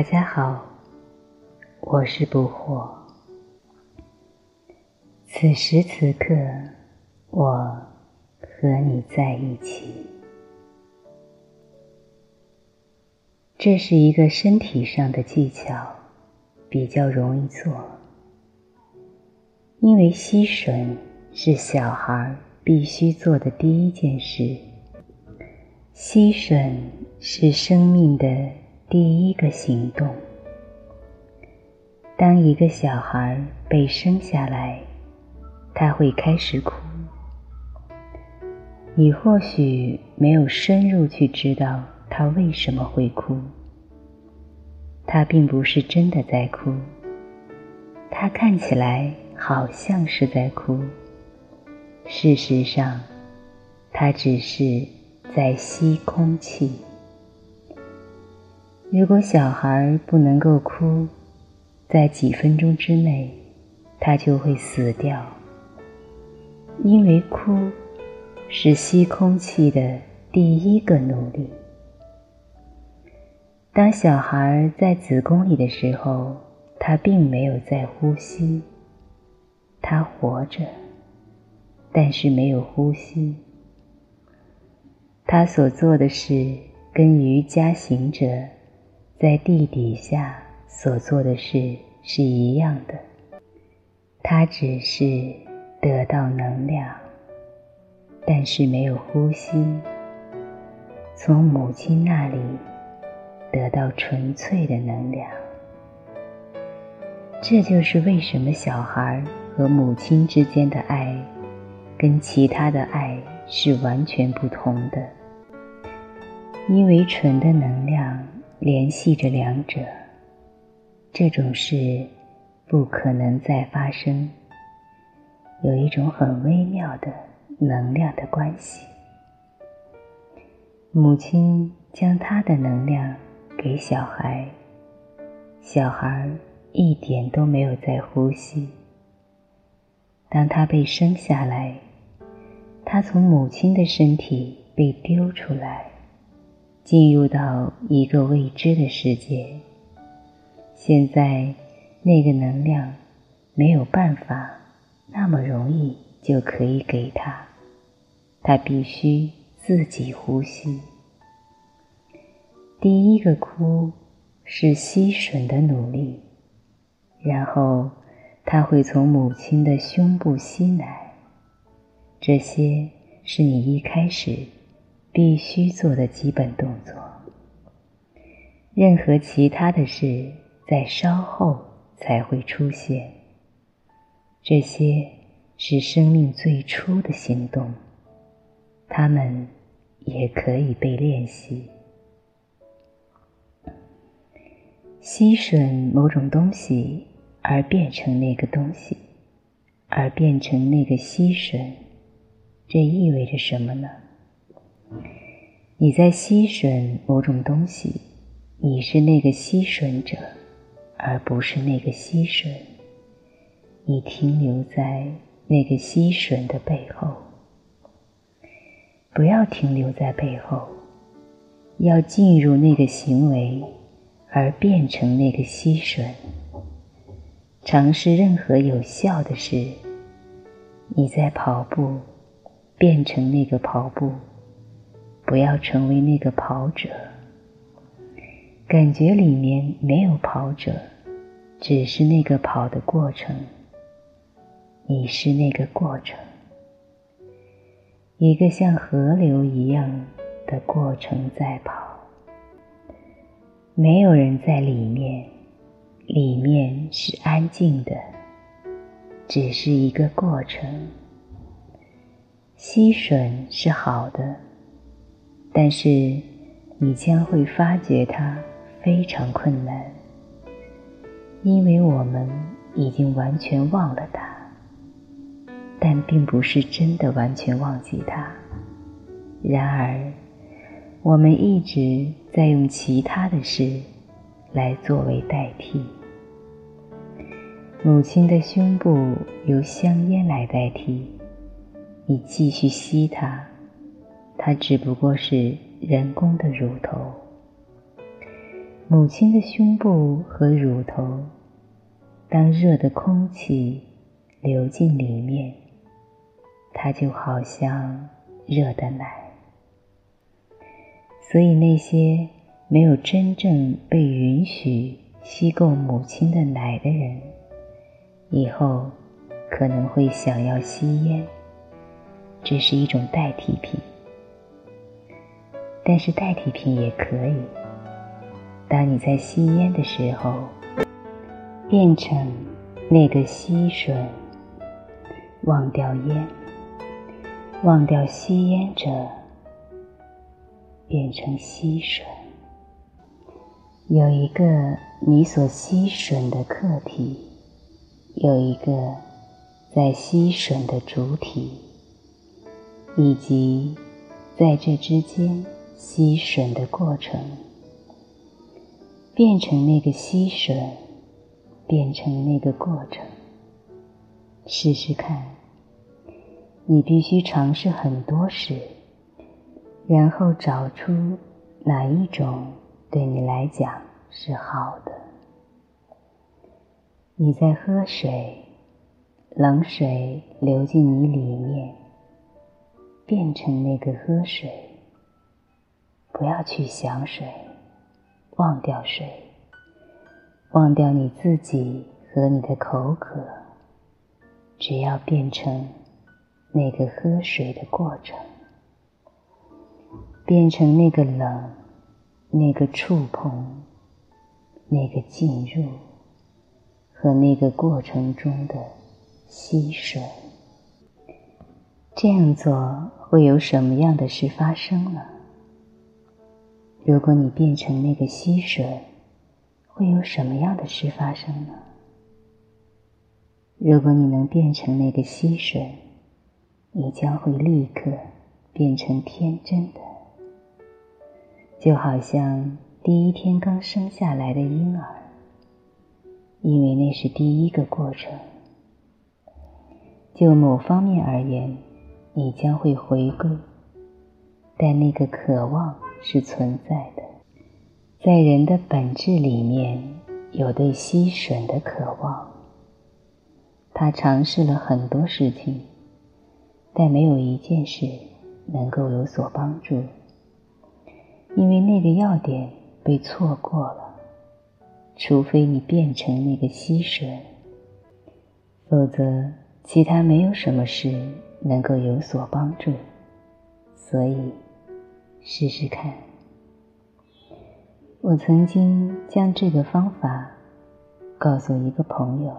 大家好，我是不惑。此时此刻，我和你在一起。这是一个身体上的技巧，比较容易做，因为吸吮是小孩必须做的第一件事。吸吮是生命的第一个行动。当一个小孩被生下来，他会开始哭。你或许没有深入去知道他为什么会哭。他并不是真的在哭，他看起来好像是在哭。事实上，他只是。在吸空气。如果小孩不能够哭，在几分钟之内，他就会死掉。因为哭是吸空气的第一个努力。当小孩在子宫里的时候，他并没有在呼吸，他活着，但是没有呼吸。他所做的事跟瑜伽行者在地底下所做的事是一样的，他只是得到能量，但是没有呼吸，从母亲那里得到纯粹的能量。这就是为什么小孩和母亲之间的爱跟其他的爱是完全不同的。因为纯的能量联系着两者，这种事不可能再发生。有一种很微妙的能量的关系。母亲将她的能量给小孩，小孩一点都没有在呼吸。当他被生下来，他从母亲的身体被丢出来。进入到一个未知的世界。现在，那个能量没有办法那么容易就可以给他，他必须自己呼吸。第一个哭是吸吮的努力，然后他会从母亲的胸部吸奶，这些是你一开始。必须做的基本动作，任何其他的事在稍后才会出现。这些是生命最初的行动，它们也可以被练习。吸吮某种东西而变成那个东西，而变成那个吸吮，这意味着什么呢？你在吸吮某种东西，你是那个吸吮者，而不是那个吸吮。你停留在那个吸吮的背后，不要停留在背后，要进入那个行为，而变成那个吸吮。尝试任何有效的事。你在跑步，变成那个跑步。不要成为那个跑者，感觉里面没有跑者，只是那个跑的过程。你是那个过程，一个像河流一样的过程在跑。没有人在里面，里面是安静的，只是一个过程。吸吮是好的。但是，你将会发觉它非常困难，因为我们已经完全忘了它，但并不是真的完全忘记它。然而，我们一直在用其他的事来作为代替。母亲的胸部由香烟来代替，你继续吸它。它只不过是人工的乳头。母亲的胸部和乳头，当热的空气流进里面，它就好像热的奶。所以那些没有真正被允许吸够母亲的奶的人，以后可能会想要吸烟，这是一种代替品。但是代替品也可以。当你在吸烟的时候，变成那个吸吮，忘掉烟，忘掉吸烟者，变成吸吮。有一个你所吸吮的客体，有一个在吸吮的主体，以及在这之间吸吮的过程。变成那个吸吮，变成那个过程。试试看，你必须尝试很多事，然后找出哪一种对你来讲是好的。你在喝水，冷水流进你里面，变成那个喝水。不要去想水。忘掉水，忘掉你自己和你的口渴，只要变成那个喝水的过程，变成那个冷，那个触碰，那个进入和那个过程中的吸水。这样做会有什么样的事发生呢？如果你变成那个溪水，会有什么样的事发生呢？如果你能变成那个溪水，你将会立刻变成天真的，就好像第一天刚生下来的婴儿，因为那是第一个过程。就某方面而言，你将会回归，但那个渴望。是存在的，在人的本质里面有对吸吮的渴望。他尝试了很多事情，但没有一件事能够有所帮助，因为那个要点被错过了。除非你变成那个吸吮，否则其他没有什么事能够有所帮助。所以。试试看。我曾经将这个方法告诉一个朋友，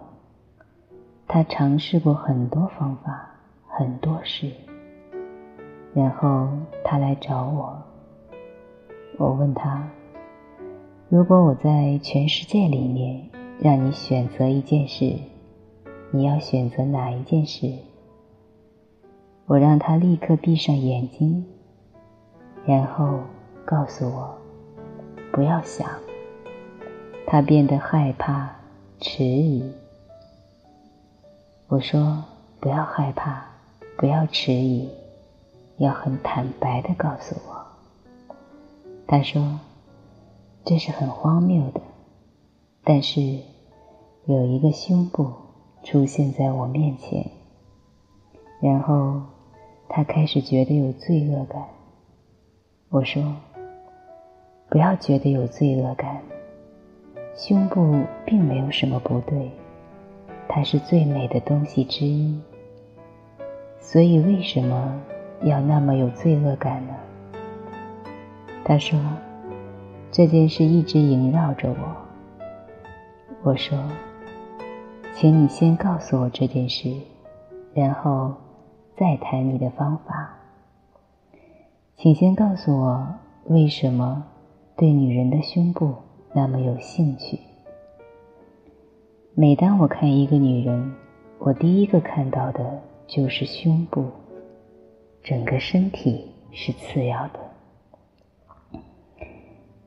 他尝试过很多方法，很多事，然后他来找我。我问他：“如果我在全世界里面让你选择一件事，你要选择哪一件事？”我让他立刻闭上眼睛。然后告诉我，不要想。他变得害怕、迟疑。我说：“不要害怕，不要迟疑，要很坦白的告诉我。”他说：“这是很荒谬的，但是有一个胸部出现在我面前，然后他开始觉得有罪恶感。”我说：“不要觉得有罪恶感，胸部并没有什么不对，它是最美的东西之一。所以为什么要那么有罪恶感呢？”他说：“这件事一直萦绕着我。”我说：“请你先告诉我这件事，然后再谈你的方法。”请先告诉我，为什么对女人的胸部那么有兴趣？每当我看一个女人，我第一个看到的就是胸部，整个身体是次要的。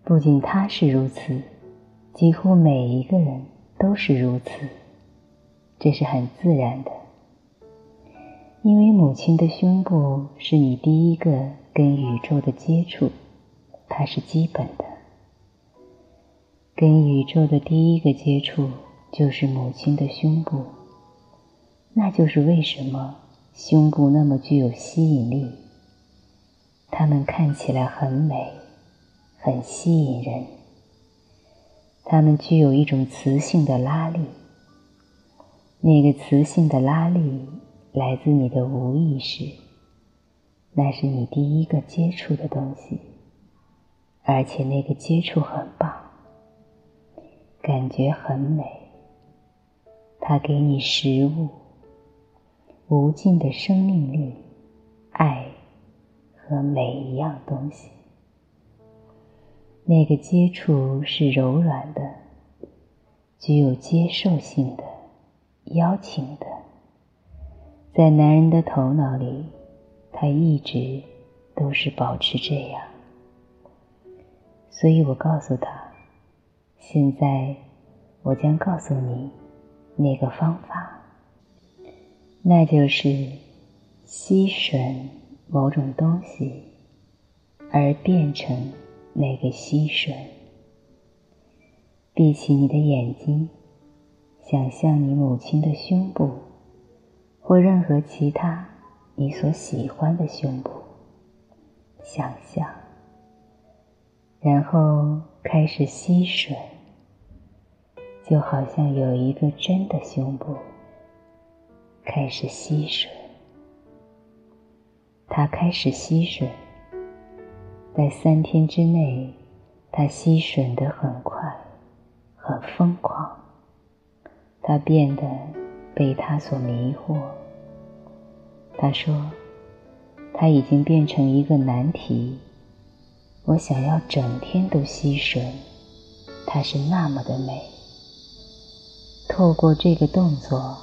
不仅她是如此，几乎每一个人都是如此，这是很自然的，因为母亲的胸部是你第一个。跟宇宙的接触，它是基本的。跟宇宙的第一个接触就是母亲的胸部，那就是为什么胸部那么具有吸引力。它们看起来很美，很吸引人。它们具有一种磁性的拉力，那个磁性的拉力来自你的无意识，那是你第一个接触的东西，而且那个接触很棒。感觉很美，它给你食物、无尽的生命力、爱和每一样东西。那个接触是柔软的，具有接受性的、邀请的。在男人的头脑里，他一直都是保持这样。所以我告诉他。现在，我将告诉你那个方法，那就是吸吮某种东西，而变成那个吸吮。闭起你的眼睛，想象你母亲的胸部，或任何其他你所喜欢的胸部，想象，然后开始吸吮。就好像有一个真的胸部开始吸吮，它开始吸吮，在三天之内，它吸吮得很快，很疯狂。它变得被它所迷惑。他说：“他已经变成一个难题。我想要整天都吸吮，它是那么的美。”透过这个动作，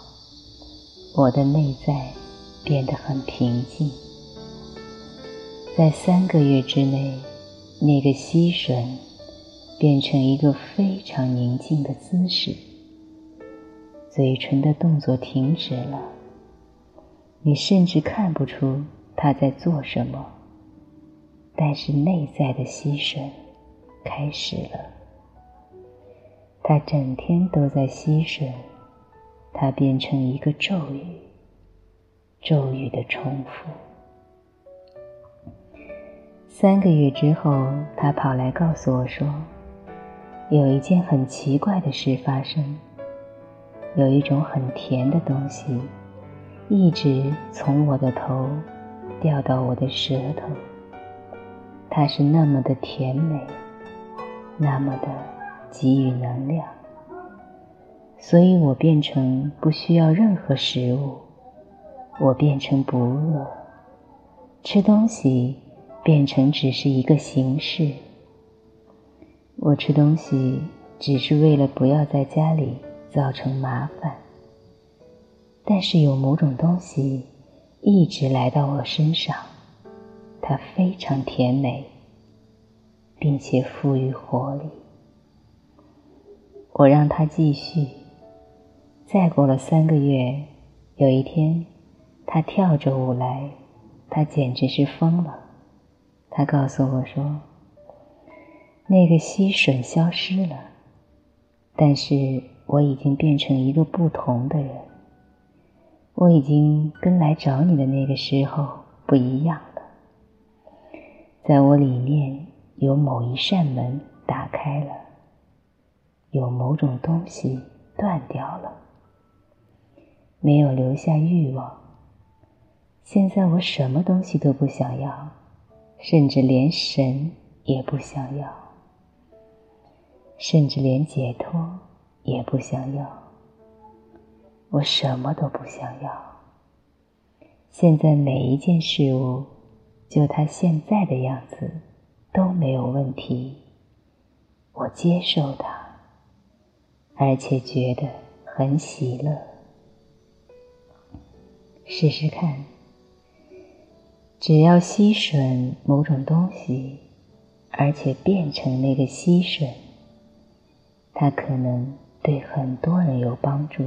我的内在变得很平静。在三个月之内，那个吸吮变成一个非常宁静的姿势，嘴唇的动作停止了，你甚至看不出他在做什么，但是内在的吸吮开始了。他整天都在吸吮，它变成一个咒语，咒语的重复。三个月之后，他跑来告诉我说，有一件很奇怪的事发生，有一种很甜的东西，一直从我的头掉到我的舌头，它是那么的甜美，那么的。给予能量，所以我变成不需要任何食物，我变成不饿，吃东西变成只是一个形式。我吃东西只是为了不要在家里造成麻烦，但是有某种东西一直来到我身上，它非常甜美，并且富于活力。我让它继续。再过了三个月，有一天，它跳着舞来，它简直是疯了。它告诉我说：“那个吸吮消失了，但是我已经变成一个不同的人。我已经跟来找你的那个时候不一样了。在我里面有某一扇门打开了。”有某种东西断掉了，没有留下欲望。现在我什么东西都不想要，甚至连神也不想要，甚至连解脱也不想要。我什么都不想要。现在每一件事物，就它现在的样子，都没有问题。我接受它。而且觉得很喜乐。试试看，只要吸吮某种东西，而且变成那个吸吮，它可能对很多人有帮助，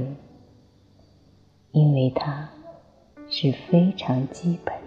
因为它是非常基本。